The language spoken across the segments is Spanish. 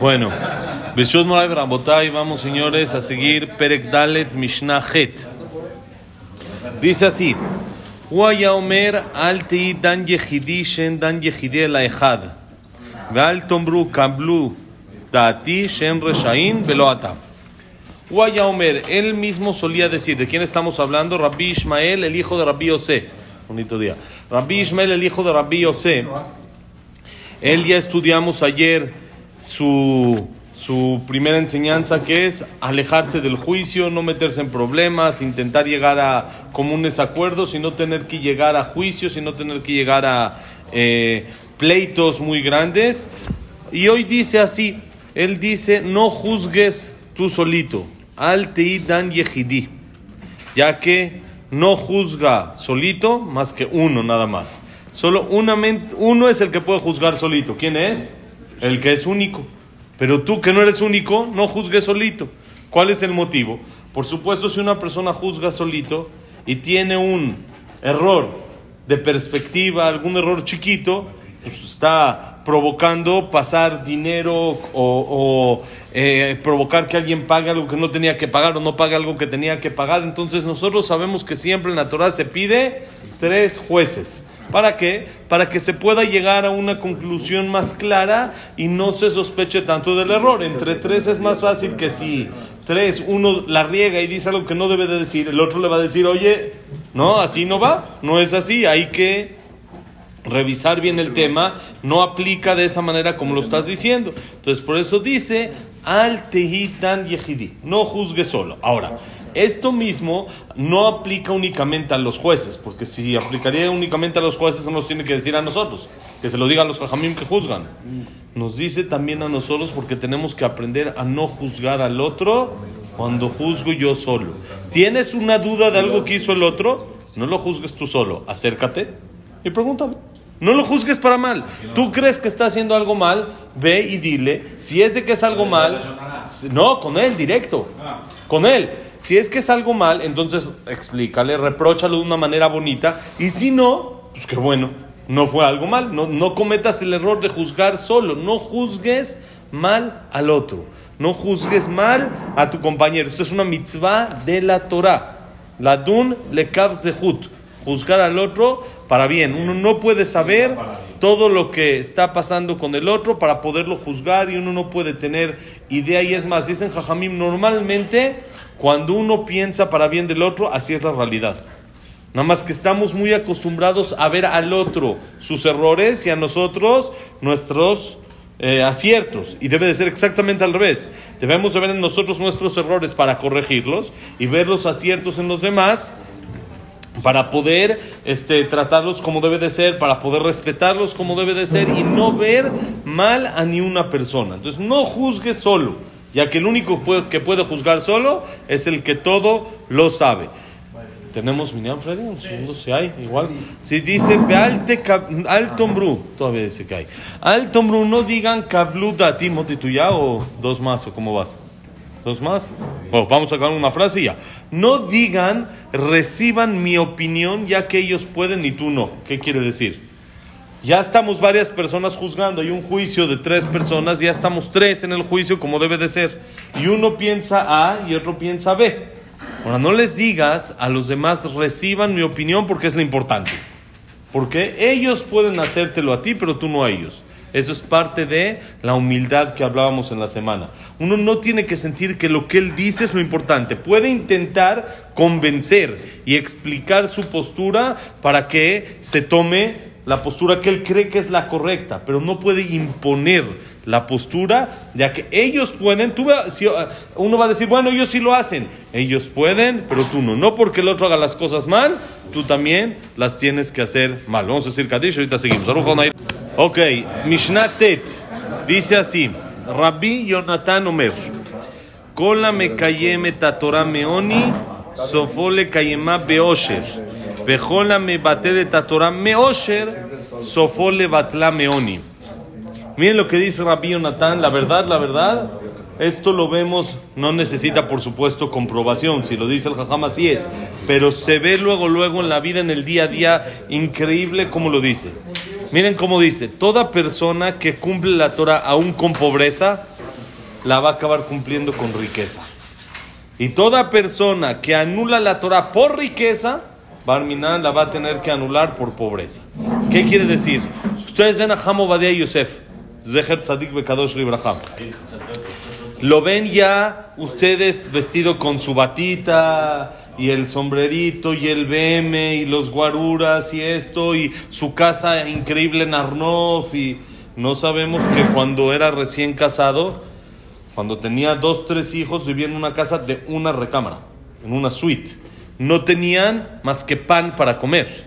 Bueno, Beshut Moray Rabotay, vamos señores a seguir Perek Dalet Mishnah Het. Dice así: Waya Omer al tei dan yehidi shen dan yehidi la echad. Ve'al tombru kablu dati shen reshain velo ata. Waya Omer, él mismo solía decir, ¿de quién estamos hablando? Rabbi Ishmael, el hijo de Rabbi Yosef. Bonito día. Rabbi Ishmael, el hijo de Rabbi Yosef. Él ya estudiamos ayer su, su primera enseñanza que es alejarse del juicio, no meterse en problemas, intentar llegar a comunes acuerdos y no tener que llegar a juicios y no tener que llegar a eh, pleitos muy grandes. Y hoy dice así, él dice, no juzgues tú solito, al tei dan yehidi, ya que no juzga solito más que uno nada más. Solo una uno es el que puede juzgar solito. ¿Quién es? El que es único. Pero tú que no eres único, no juzgues solito. ¿Cuál es el motivo? Por supuesto, si una persona juzga solito y tiene un error de perspectiva, algún error chiquito, pues está provocando pasar dinero o, eh, provocar que alguien pague algo que no tenía que pagar o no pague algo que tenía que pagar. Entonces nosotros sabemos que siempre en la Torah se pide tres jueces. ¿Para qué? Para que se pueda llegar a una conclusión más clara y no se sospeche tanto del error. Entre tres es más fácil que si tres, uno la riega y dice algo que no debe de decir, el otro le va a decir, oye, no, así no va, no es así, hay que revisar bien el tema, no aplica de esa manera como lo estás diciendo. Entonces, por eso dice, al tehitan yehidi, no juzgue solo. Ahora, esto mismo no aplica únicamente a los jueces, porque si aplicaría únicamente a los jueces, no nos tiene que decir a nosotros, que se lo diga a los jajamim que juzgan. Nos dice también a nosotros porque tenemos que aprender a no juzgar al otro cuando juzgo yo solo. ¿Tienes una duda de algo que hizo el otro? No lo juzgues tú solo, acércate y pregúntale. No lo juzgues para mal. Tú crees que está haciendo algo mal, ve y dile. Si es de que es algo mal, no, con él, directo. Con él. Si es que es algo mal, entonces explícale, repróchalo de una manera bonita. Y si no, pues qué bueno, no fue algo mal. No, no cometas el error de juzgar solo. No juzgues mal al otro. No juzgues mal a tu compañero. Esto es una mitzvah de la Torah. La dun lekav zehut. Juzgar al otro para bien. Uno no puede saber todo lo que está pasando con el otro para poderlo juzgar y uno no puede tener idea. Y es más, dicen Jajamim, normalmente cuando uno piensa para bien del otro, así es la realidad. Nada más que estamos muy acostumbrados a ver al otro sus errores y a nosotros nuestros eh, aciertos. Y debe de ser exactamente al revés. Debemos de ver en nosotros nuestros errores para corregirlos y ver los aciertos en los demás para poder este, tratarlos como debe de ser, para poder respetarlos como debe de ser y no ver mal a ni una persona. Entonces no juzgue solo, ya que el único que puede juzgar solo es el que todo lo sabe. Tenemos Miniam Freddy, un segundo si hay, igual. Si dice Bealte Altombru, todavía dice que hay. Altombru, no digan Kabluda Timothy tuya o dos más o cómo vas. ¿Dos más? Oh, vamos a sacar una frase y ya. No digan, reciban mi opinión ya que ellos pueden y tú no. ¿Qué quiere decir? Ya estamos varias personas juzgando, hay un juicio de tres personas, ya estamos tres en el juicio como debe de ser. Y uno piensa A y otro piensa B. Ahora, no les digas a los demás, reciban mi opinión porque es lo importante. Porque ellos pueden hacértelo a ti, pero tú no a ellos. Eso es parte de la humildad que hablábamos en la semana. Uno no tiene que sentir que lo que él dice es lo importante. Puede intentar convencer y explicar su postura para que se tome la postura que él cree que es la correcta, pero no puede imponer la postura, ya que ellos pueden, tú, uh, uno va a decir, bueno, ellos sí lo hacen, ellos pueden, pero tú no. No porque el otro haga las cosas mal, tú también las tienes que hacer mal. Vamos a decir Kadish, ahorita seguimos. Ok, Mishnah Tet dice así: Rabbi Yonatan Omer, Kola me kayeme tatora meoni, sofole kayema beosher, bejola me batele tatora meosher, sofole batla meoni. Miren lo que dice Rabbi Yonatan, la verdad, la verdad. Esto lo vemos, no necesita por supuesto comprobación, si lo dice el jajam así es, pero se ve luego, luego en la vida, en el día a día, increíble como lo dice. Miren cómo dice, toda persona que cumple la Torah aún con pobreza, la va a acabar cumpliendo con riqueza. Y toda persona que anula la Torah por riqueza, Barminan la va a tener que anular por pobreza. ¿Qué quiere decir? Ustedes ven a Hamo Badia Yosef, Zeher Tzadik Bekadosh Libraham. Lo ven ya ustedes vestido con su batita y el sombrerito y el BM y los guaruras y esto y su casa increíble en Arnov y no sabemos que cuando era recién casado, cuando tenía dos, tres hijos, vivía en una casa de una recámara, en una suite. No tenían más que pan para comer.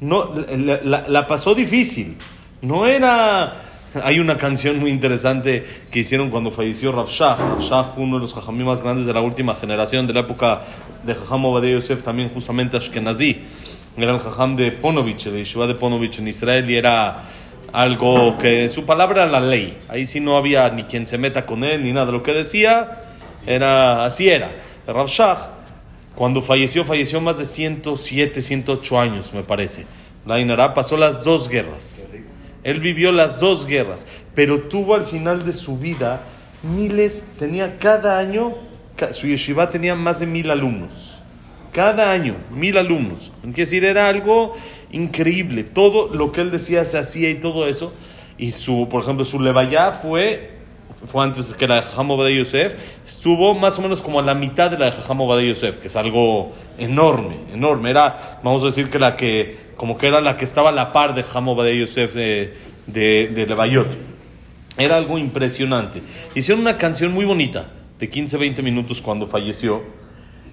No, la pasó difícil. No era... Hay una canción muy interesante que hicieron cuando falleció Rav Shah. Rav Shah fue uno de los jajamí más grandes de la última generación, de la época de Jajam Obadiah Yosef, también justamente Ashkenazi. Era el jajam de Ponovich, de Yeshiva de Ponovich en Israel, y era algo que su palabra era la ley. Ahí sí no había ni quien se meta con él, ni nada. Lo que decía, era así era. Rav Shah, cuando falleció, falleció más de 107, 108 años, me parece. La Inara pasó las dos guerras. Él vivió las dos guerras, pero tuvo al final de su vida miles, tenía cada año, su yeshiva tenía más de mil alumnos. Cada año, mil alumnos. Es decir, era algo increíble. Todo lo que él decía se hacía y todo eso. Y su, por ejemplo, su levaya fue, fue antes que la de Jajam Obadiah Yosef, estuvo más o menos como a la mitad de la de Jajam Obadiah Yosef, que es algo enorme, enorme. Era, vamos a decir que la que, como que era la que estaba a la par de Jajam Obadiah Yosef de, de, de Levayot. Era algo impresionante. Hicieron una canción muy bonita, de 15-20 minutos cuando falleció.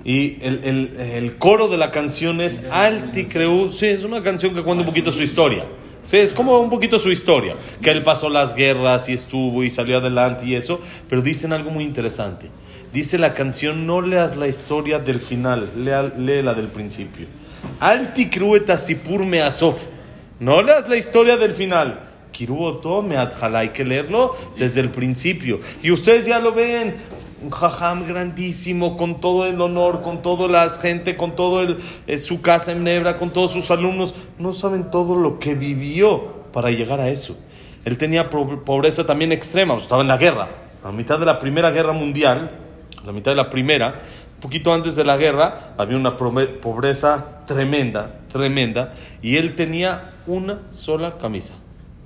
Y el, el- el coro de la canción es Alti Creu. Sí, es una canción que cuenta un poquito su historia. Sí, es como un poquito su historia. Que él pasó las guerras y estuvo y salió adelante y eso. Pero dicen algo muy interesante. Dice la canción, no leas la historia del final, lea, lee la del principio. Alti Creu et asipur measof. No leas la historia del final. Kiruoto me adjala, hay que leerlo desde el principio. Y ustedes ya lo ven, un jajam grandísimo, con todo el honor, con toda la gente, con todo eh, su casa en Nebra, con todos sus alumnos. No saben todo lo que vivió para llegar a eso. Él tenía pobreza también extrema, estaba en la guerra. A mitad de la Primera Guerra Mundial, a la mitad de la Primera, poquito antes de la guerra, había una pobreza tremenda, tremenda, y él tenía una sola camisa.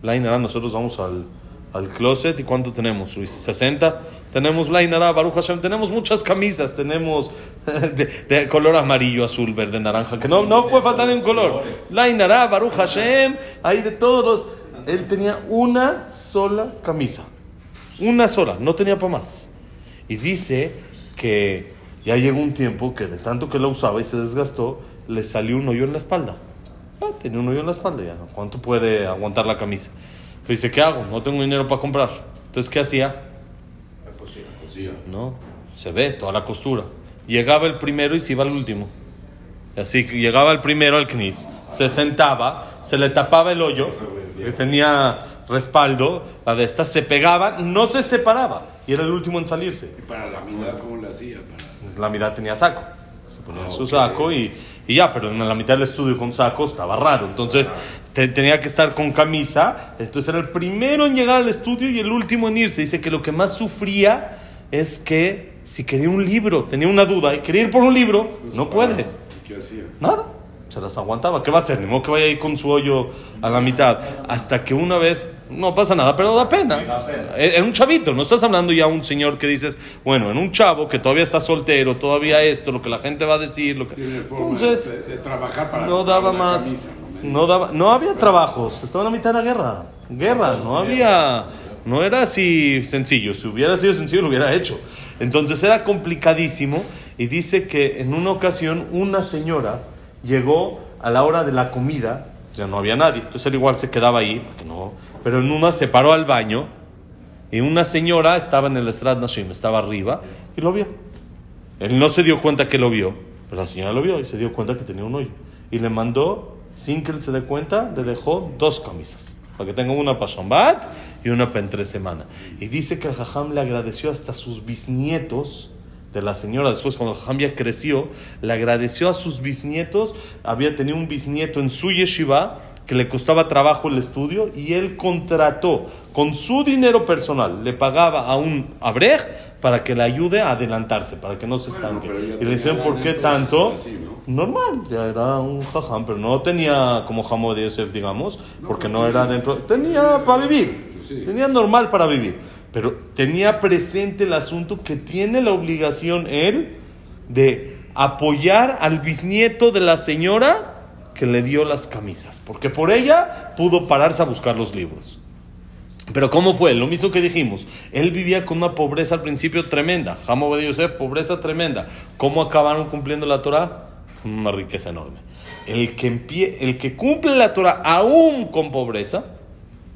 La nosotros vamos al, al closet, ¿y cuánto tenemos? Luis? ¿60? Tenemos la Inara, Baruch Hashem, tenemos muchas camisas, tenemos de, de color amarillo, azul, verde, naranja, que no, no puede faltar ni un color. La Inara, Baruch Hashem, hay de todos. Él tenía una sola camisa. Una sola, no tenía para más. Y dice que ya llegó un tiempo que de tanto que la usaba y se desgastó, le salió un hoyo en la espalda. Ah, tenía un hoyo en la espalda ya. ¿Cuánto puede aguantar la camisa? Pero dice, ¿qué hago? No tengo dinero para comprar. Entonces, ¿qué hacía? No, se ve toda la costura. Llegaba el primero y se iba al último. Así que llegaba el primero al knis, se sentaba, se le tapaba el hoyo, que tenía respaldo, la de esta se pegaba, no se separaba y era el último en salirse. ¿Y para la mitad cómo le hacía? Para... La mitad tenía saco. Se ponía Ah, su ok. saco y, y ya, pero en la mitad del estudio con saco estaba raro. Entonces tenía que estar con camisa. Entonces era el primero en llegar al estudio y el último en irse. Dice que lo que más sufría es que si quería un libro, tenía una duda y quería ir por un libro, no puede. ¿Y ¿Qué hacía? Nada. Se las aguantaba. ¿Qué va a hacer? Ni modo que vaya ahí con su hoyo a la mitad. Hasta que una vez, no pasa nada, pero da pena. Eh, En un chavito, no estás hablando ya un señor que dices, bueno, en un chavo que todavía está soltero, todavía esto, lo que la gente va a decir, lo que... Tiene forma Entonces, de, de trabajar para no daba para más. camisa, ¿no? Daba, no había trabajos. Estaba en la mitad de la guerra. Guerra, no había. No era así sencillo. Si hubiera sido sencillo, lo hubiera hecho. Entonces era complicadísimo. Y dice que en una ocasión una señora llegó a la hora de la comida. Ya no había nadie. Entonces él igual se quedaba ahí. Porque no, pero en una se paró al baño. Y una señora estaba en el Estrad Nashim, estaba arriba. Y lo vio. Él no se dio cuenta que lo vio, pero la señora lo vio y se dio cuenta que tenía un hoyo. Y le mandó, sin que él se dé cuenta, le dejó dos camisas. Para que tenga una para Shambat y una para entre semana. Y dice que el Jajam le agradeció hasta sus bisnietos de la señora. Después, cuando el Jajam ya creció, le agradeció a sus bisnietos. Había tenido un bisnieto en su yeshiva que le costaba trabajo el estudio y él contrató con su dinero personal, le pagaba a un abrej para que le ayude a adelantarse, para que no se estanque. y le dicen, ¿por qué tanto? Normal, ya era un jajam, pero no tenía como jamo de Yosef, digamos, porque no era dentro, tenía para vivir, tenía normal para vivir, pero tenía presente el asunto que tiene la obligación él de apoyar al bisnieto de la señora que le dio las camisas, porque por ella pudo pararse a buscar los libros. Pero ¿cómo fue? Lo mismo que dijimos. Él vivía con una pobreza al principio tremenda. Jamo de Yosef, pobreza tremenda. ¿Cómo acabaron cumpliendo la Torah? Una riqueza enorme. El que, el que cumple la Torah aún con pobreza,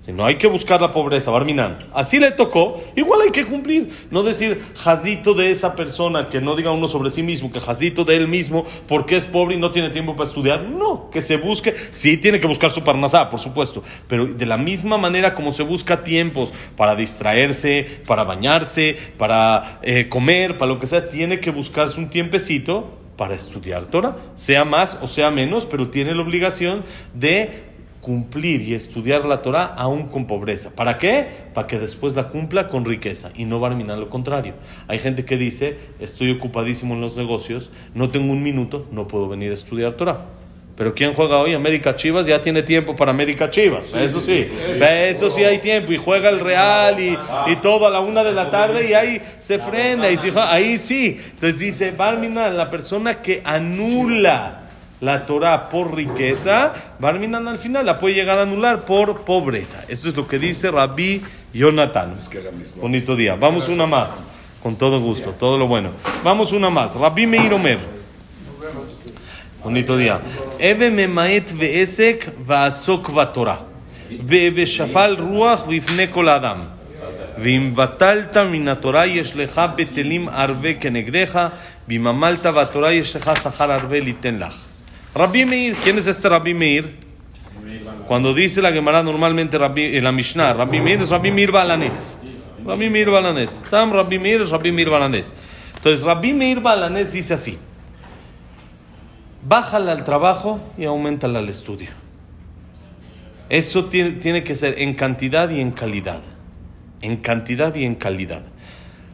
si no hay que buscar la pobreza, Barminan. Así le tocó, igual hay que cumplir. No decir jazito de esa persona, que no diga uno sobre sí mismo, que jazito de él mismo, porque es pobre y no tiene tiempo para estudiar. No, que se busque. Sí, tiene que buscar su parnasá, por supuesto. Pero de la misma manera como se busca tiempos para distraerse, para bañarse, para eh, comer, para lo que sea, tiene que buscarse un tiempecito para estudiar Torah. Sea más o sea menos, pero tiene la obligación de cumplir y estudiar la Torah aún con pobreza. ¿Para qué? Para que después la cumpla con riqueza y no va lo contrario. Hay gente que dice, estoy ocupadísimo en los negocios, no tengo un minuto, no puedo venir a estudiar Torah. Pero ¿quién juega hoy? América Chivas ya tiene tiempo para América Chivas. Eso sí, eso sí hay tiempo. Y juega el Real y, y todo a la una de la tarde y ahí se frena. Y ahí sí. Entonces dice, Barmina, la persona que anula la Torah por riqueza, Barminan al final la puede llegar a anular por pobreza. Eso es lo que dice Rabbi Jonathan. Bonito día. Vamos una más. Con todo gusto, todo lo bueno. Vamos una más. Rabbi Meir Omer. Bonito día. Eve memaet ve'esek va'asok va'torah. ושפל רוח בפני כל אדם. ואם בטלת מן התורה יש לך בטלים הרבה כנגדך, ואם עמלת בתורה יש לך שכר הרבה ליתן לך. Rabbi Meir, ¿quién es este Rabbi Meir? Cuando dice la Gemara normalmente Rabbi, en la Mishnah, Rabbi Meir es Rabbi Meir Balanés. Rabbi Meir Balanés. Tam Rabbi Meir es Rabbi Meir Balanés. Entonces Rabbi Meir Balanés dice así. Bájale al trabajo y aumentale al estudio. Eso tiene, tiene que ser en cantidad y en calidad. En cantidad y en calidad.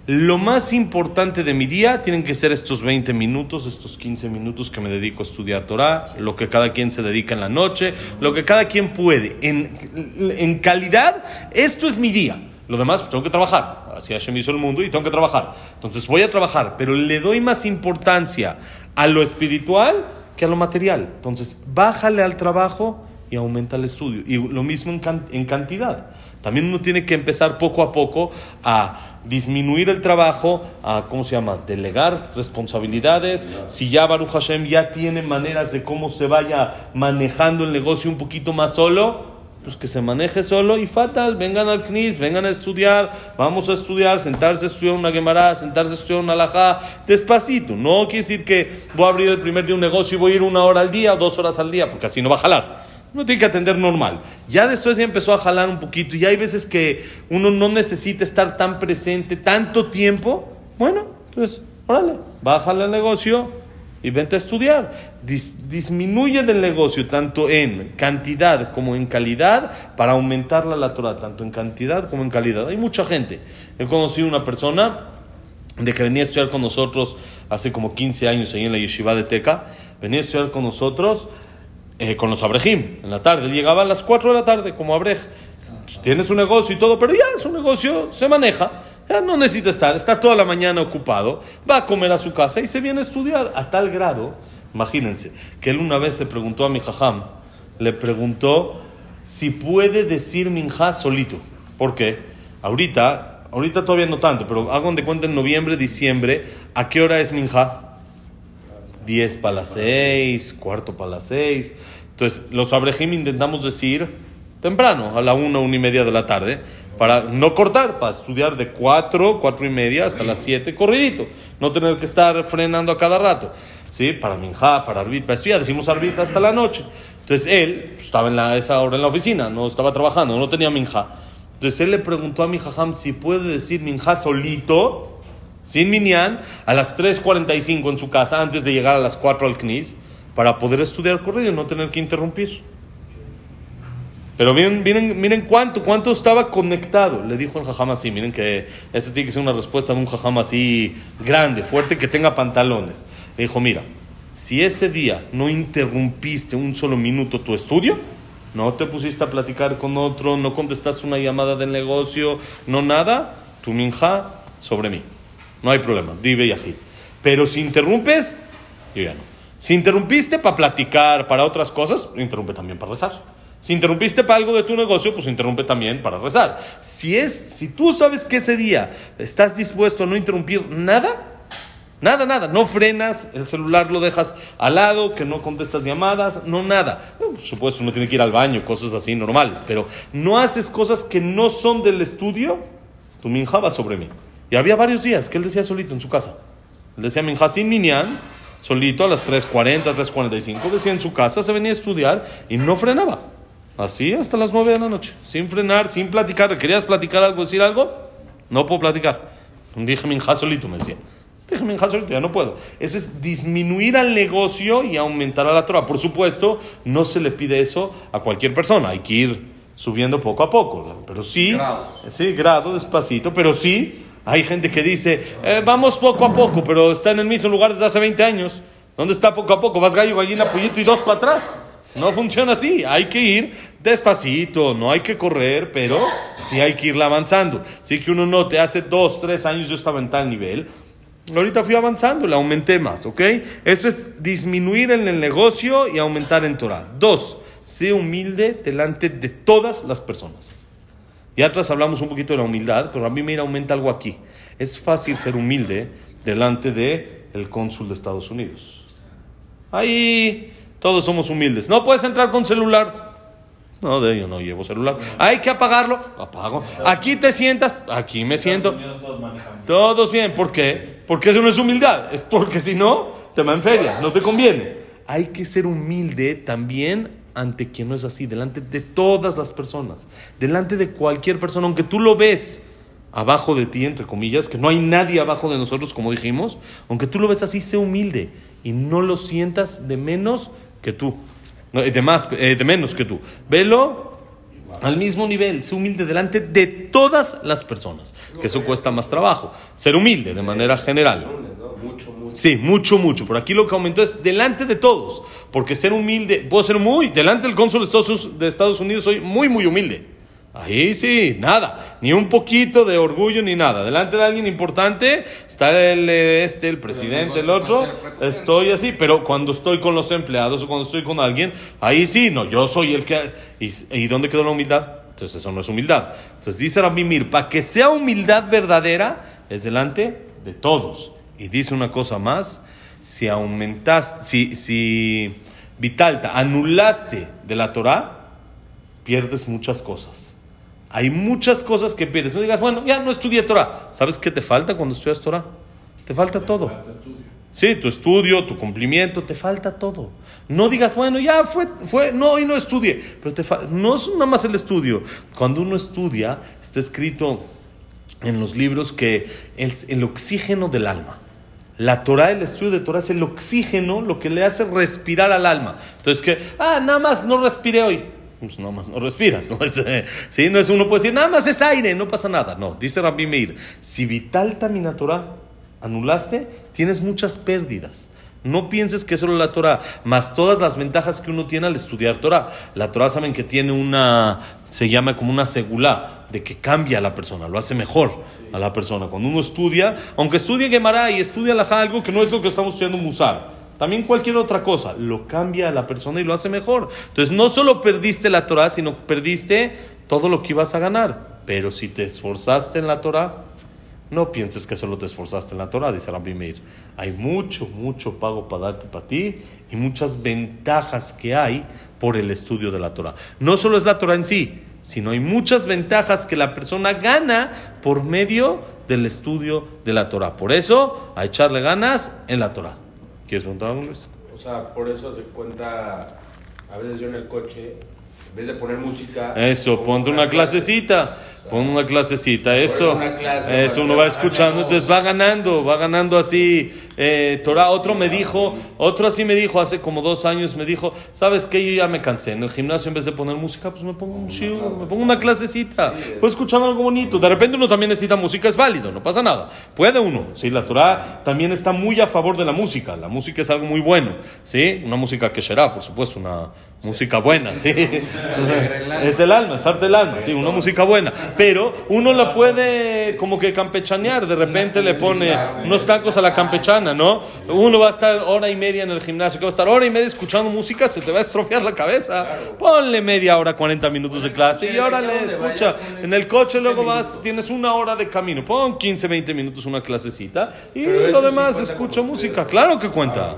Lo más importante de mi día tienen que ser estos 20 minutos, estos 15 minutos que me dedico a estudiar Torah, lo que cada quien se dedica en la noche, lo que cada quien puede. En, en calidad, esto es mi día. Lo demás, pues, tengo que trabajar. Así Hashem hizo el mundo y tengo que trabajar. Entonces voy a trabajar, pero le doy más importancia a lo espiritual que a lo material. Entonces, bájale al trabajo y aumenta el estudio. Y lo mismo en, en cantidad. También uno tiene que empezar poco a poco a disminuir el trabajo, a, ¿cómo se llama? Delegar responsabilidades. Si ya Baruch Hashem ya tiene maneras de cómo se vaya manejando el negocio un poquito más solo, pues que se maneje solo y fatal, vengan al CNIS, vengan a estudiar, vamos a estudiar, sentarse a estudiar una Gemara, sentarse a estudiar una Alajá, despacito. No quiere decir que voy a abrir el primer día un negocio y voy a ir una hora al día, dos horas al día, porque así no va a jalar. Uno tiene que atender normal. Ya después ya empezó a jalar un poquito y hay veces que uno no necesita estar tan presente tanto tiempo. Bueno, entonces, órale, bájale el negocio y vente a estudiar. disminuye del negocio tanto en cantidad como en calidad para aumentar la Torah, tanto en cantidad como en calidad. Hay mucha gente. He conocido una persona de que venía a estudiar con nosotros hace como 15 años ahí en la yeshiva de Teca. Venía a estudiar con nosotros eh, con los abrejim en la tarde. Él llegaba a las 4 de la tarde como abrej. Tiene su negocio y todo, pero ya su negocio se maneja. Ya no necesita estar, está toda la mañana ocupado, va a comer a su casa y se viene a estudiar a tal grado, imagínense, que él una vez le preguntó a mi jajam, le preguntó si puede decir minja solito. ¿Por qué? Ahorita, ahorita todavía no tanto, pero hagan de cuenta en noviembre, diciembre, ¿a qué hora es minja? 10 para las 6, cuarto para las 6. Entonces, los abrejim intentamos decir temprano, a la 1, 1 y media de la tarde, para no cortar, para estudiar de 4, 4 y media hasta las 7, corridito, no tener que estar frenando a cada rato. ¿Sí? Para minja, para arbit, para estudiar, decimos arbit hasta la noche. Entonces él pues, estaba en la, esa hora en la oficina, no estaba trabajando, no tenía minja. Entonces él le preguntó a mi jajam si puede decir minja solito sin minyan, a las 3.45 en su casa, antes de llegar a las 4 al CNIS, para poder estudiar corrido y no tener que interrumpir. Pero miren, miren, miren cuánto, cuánto estaba conectado. Le dijo el jajam así, miren que esa tiene que ser una respuesta de un jajam así grande, fuerte, que tenga pantalones. Le dijo, mira, si ese día no interrumpiste un solo minuto tu estudio, no te pusiste a platicar con otro, no contestaste una llamada del negocio, no nada, tu minja sobre mí. No hay problema, dive y ají. Pero si interrumpes, yo ya no. Si interrumpiste para platicar, para otras cosas, interrumpe también para rezar. Si interrumpiste para algo de tu negocio, pues interrumpe también para rezar. Si es, si tú sabes que ese día estás dispuesto a no interrumpir nada, nada, nada, no frenas, el celular lo dejas al lado, que no contestas llamadas, no nada. por supuesto, uno tiene que ir al baño, cosas así normales, pero no haces cosas que no son del estudio, tu minja va sobre mí. Y había varios días que él decía solito en su casa. Él decía minja sin minyan, solito a las 3.40, 3.45, decía en su casa, se venía a estudiar y no frenaba. Así hasta las 9 de la noche, sin frenar, sin platicar. ¿Querías platicar algo, decir algo? No puedo platicar. Dije minja solito, me decía. Dije minja solito, ya no puedo. Eso es disminuir al negocio y aumentar a la Torah. Por supuesto, no se le pide eso a cualquier persona. Hay que ir subiendo poco a poco. Pero sí, sí, grado, despacito, pero sí hay gente que dice, eh, vamos poco a poco, pero está en el mismo lugar desde hace 20 años. ¿Dónde está poco a poco? Vas gallo, gallina, pollito y dos para atrás. No funciona así. Hay que ir despacito, no hay que correr, pero sí hay que irla avanzando. Sí que uno note, hace dos, tres años yo estaba en tal nivel. Ahorita fui avanzando, le aumenté más, ¿ok? Eso es disminuir en el negocio y aumentar en Torah. Dos, sé humilde delante de todas las personas. Y atrás hablamos un poquito de la humildad, pero a mí me aumenta algo aquí. Es fácil ser humilde delante de el cónsul de Estados Unidos. Ahí todos somos humildes. No puedes entrar con celular. No, de yo no llevo celular. Hay que apagarlo. Apago. Aquí te sientas. Aquí me siento. Todos bien. ¿Por qué? Porque eso no es humildad. Es porque si no, te va en feria. No te conviene. Hay que ser humilde también ante quien no es así, delante de todas las personas, delante de cualquier persona, aunque tú lo ves abajo de ti, entre comillas, que no hay nadie abajo de nosotros, como dijimos, aunque tú lo ves así, sé humilde y no lo sientas de menos que tú, de, más, eh, de menos que tú. Velo al mismo nivel, sé humilde delante de todas las personas, que eso cuesta más trabajo, ser humilde de manera general. Sí, mucho, mucho. Por aquí lo que aumentó es delante de todos. Porque ser humilde, puedo ser muy, delante del cónsul de Estados Unidos soy muy, muy humilde. Ahí sí, nada, ni un poquito de orgullo ni nada. Delante de alguien importante está el este, el presidente, el otro. Estoy así, pero cuando estoy con los empleados o cuando estoy con alguien, ahí sí, no, yo soy el que. ¿Y, y dónde quedó la humildad? Entonces eso no es humildad. Entonces dice Mir, para que sea humildad verdadera, es delante de todos. Y dice una cosa más, si aumentaste, si, si Vitalta, anulaste de la Torah, pierdes muchas cosas. Hay muchas cosas que pierdes. No digas, bueno, ya no estudié Torah. ¿Sabes qué te falta cuando estudias Torah? Te falta todo. Sí, tu estudio, tu cumplimiento, te falta todo. No digas, bueno, ya fue, fue, no, y no estudie. Pero te no es nada más el estudio. Cuando uno estudia, está escrito en los libros que es el oxígeno del alma. La Torah, el estudio de Torah es el oxígeno, lo que le hace respirar al alma. Entonces, que, ah, nada más no respiré hoy. Pues nada más no respiras. ¿no? Es, eh, ¿sí? no es uno puede decir, nada más es aire, no pasa nada. No, dice Rabbi Meir, si vital tamina Torah anulaste, tienes muchas pérdidas. No pienses que es solo la Torah, más todas las ventajas que uno tiene al estudiar Torah. La Torah saben que tiene una, se llama como una segula, de que cambia a la persona, lo hace mejor a la persona. Cuando uno estudia, aunque estudie Gemara y estudie Alajá, algo que no es lo que estamos estudiando Musar, también cualquier otra cosa, lo cambia a la persona y lo hace mejor. Entonces no solo perdiste la Torah, sino perdiste todo lo que ibas a ganar. Pero si te esforzaste en la Torah, no pienses que solo te esforzaste en la Torah, dice Rabbi Meir. Hay mucho, mucho pago para darte para ti y muchas ventajas que hay por el estudio de la Torah. No solo es la Torah en sí, sino hay muchas ventajas que la persona gana por medio del estudio de la Torah. Por eso, a echarle ganas en la Torah. ¿Quieres preguntar algo, Luis? O sea, por eso se cuenta, a veces yo en el coche, en vez de poner música... Eso, ponte una, clasecita. Pon una clasecita, eso. eso uno va escuchando, entonces va ganando, va ganando así eh, Torah. Otro me dijo, otro así me dijo hace como dos años, me dijo, ¿sabes qué? Yo ya me cansé. En el gimnasio en vez de poner música, pues me pongo un shiur, me pongo una clasecita. Voy escuchando algo bonito. De repente uno también necesita música, es válido, no pasa nada. Puede uno. Sí, la Torah también está muy a favor de la música. La música es algo muy bueno. ¿Sí? Una música que será, por supuesto, una música buena, ¿sí? Es el alma, es arte del alma, sí, una música buena. Pero uno la puede como que campechanear, de repente le pone unos tacos a la campechana, ¿no? Uno va a estar hora y media en el gimnasio, que va a estar hora y media escuchando música, se te va a estropear la cabeza. Ponle media hora, 40 minutos de clase y órale, escucha. En el coche luego vas, tienes una hora de camino, pon 15, 20 minutos una clasecita y lo demás escucha música. Claro que cuenta.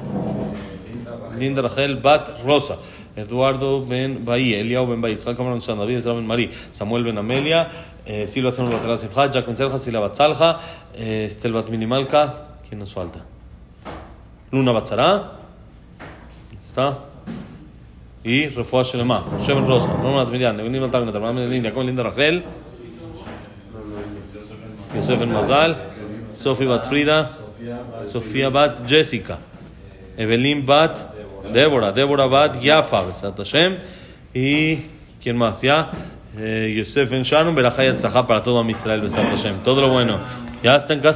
Linda Rachel Bat Rosa, Eduardo Ben Bahía, Eliao Ben Bahía, Israel Cameron San David Ezra Ben Marí, Samuel Ben Amelia, eh, Silva Samuel Lateral Simcha, Jack Ben Selja, Sila Bat Salja, eh, Estel Bat Minimalka, ¿quién nos falta? Luna Batzara, ¿está? Y Refuah Shelema, Moshe Ben Rosa, Norma Miriam, Nevenim Altar, Netamam Ben Linda, con Linda Rachel, Yosef Ben Mazal, Sofi Bat Frida, Sofía Bat Jessica, Evelyn Bat Débora, Débora Bat Yafa, Besat Hashem. Y, ¿quién más? Ya, eh, Yosef Ben Shannon, Berajayat Zahá para todo Israel, Besat Hashem. Todo lo bueno. Ya está en casa.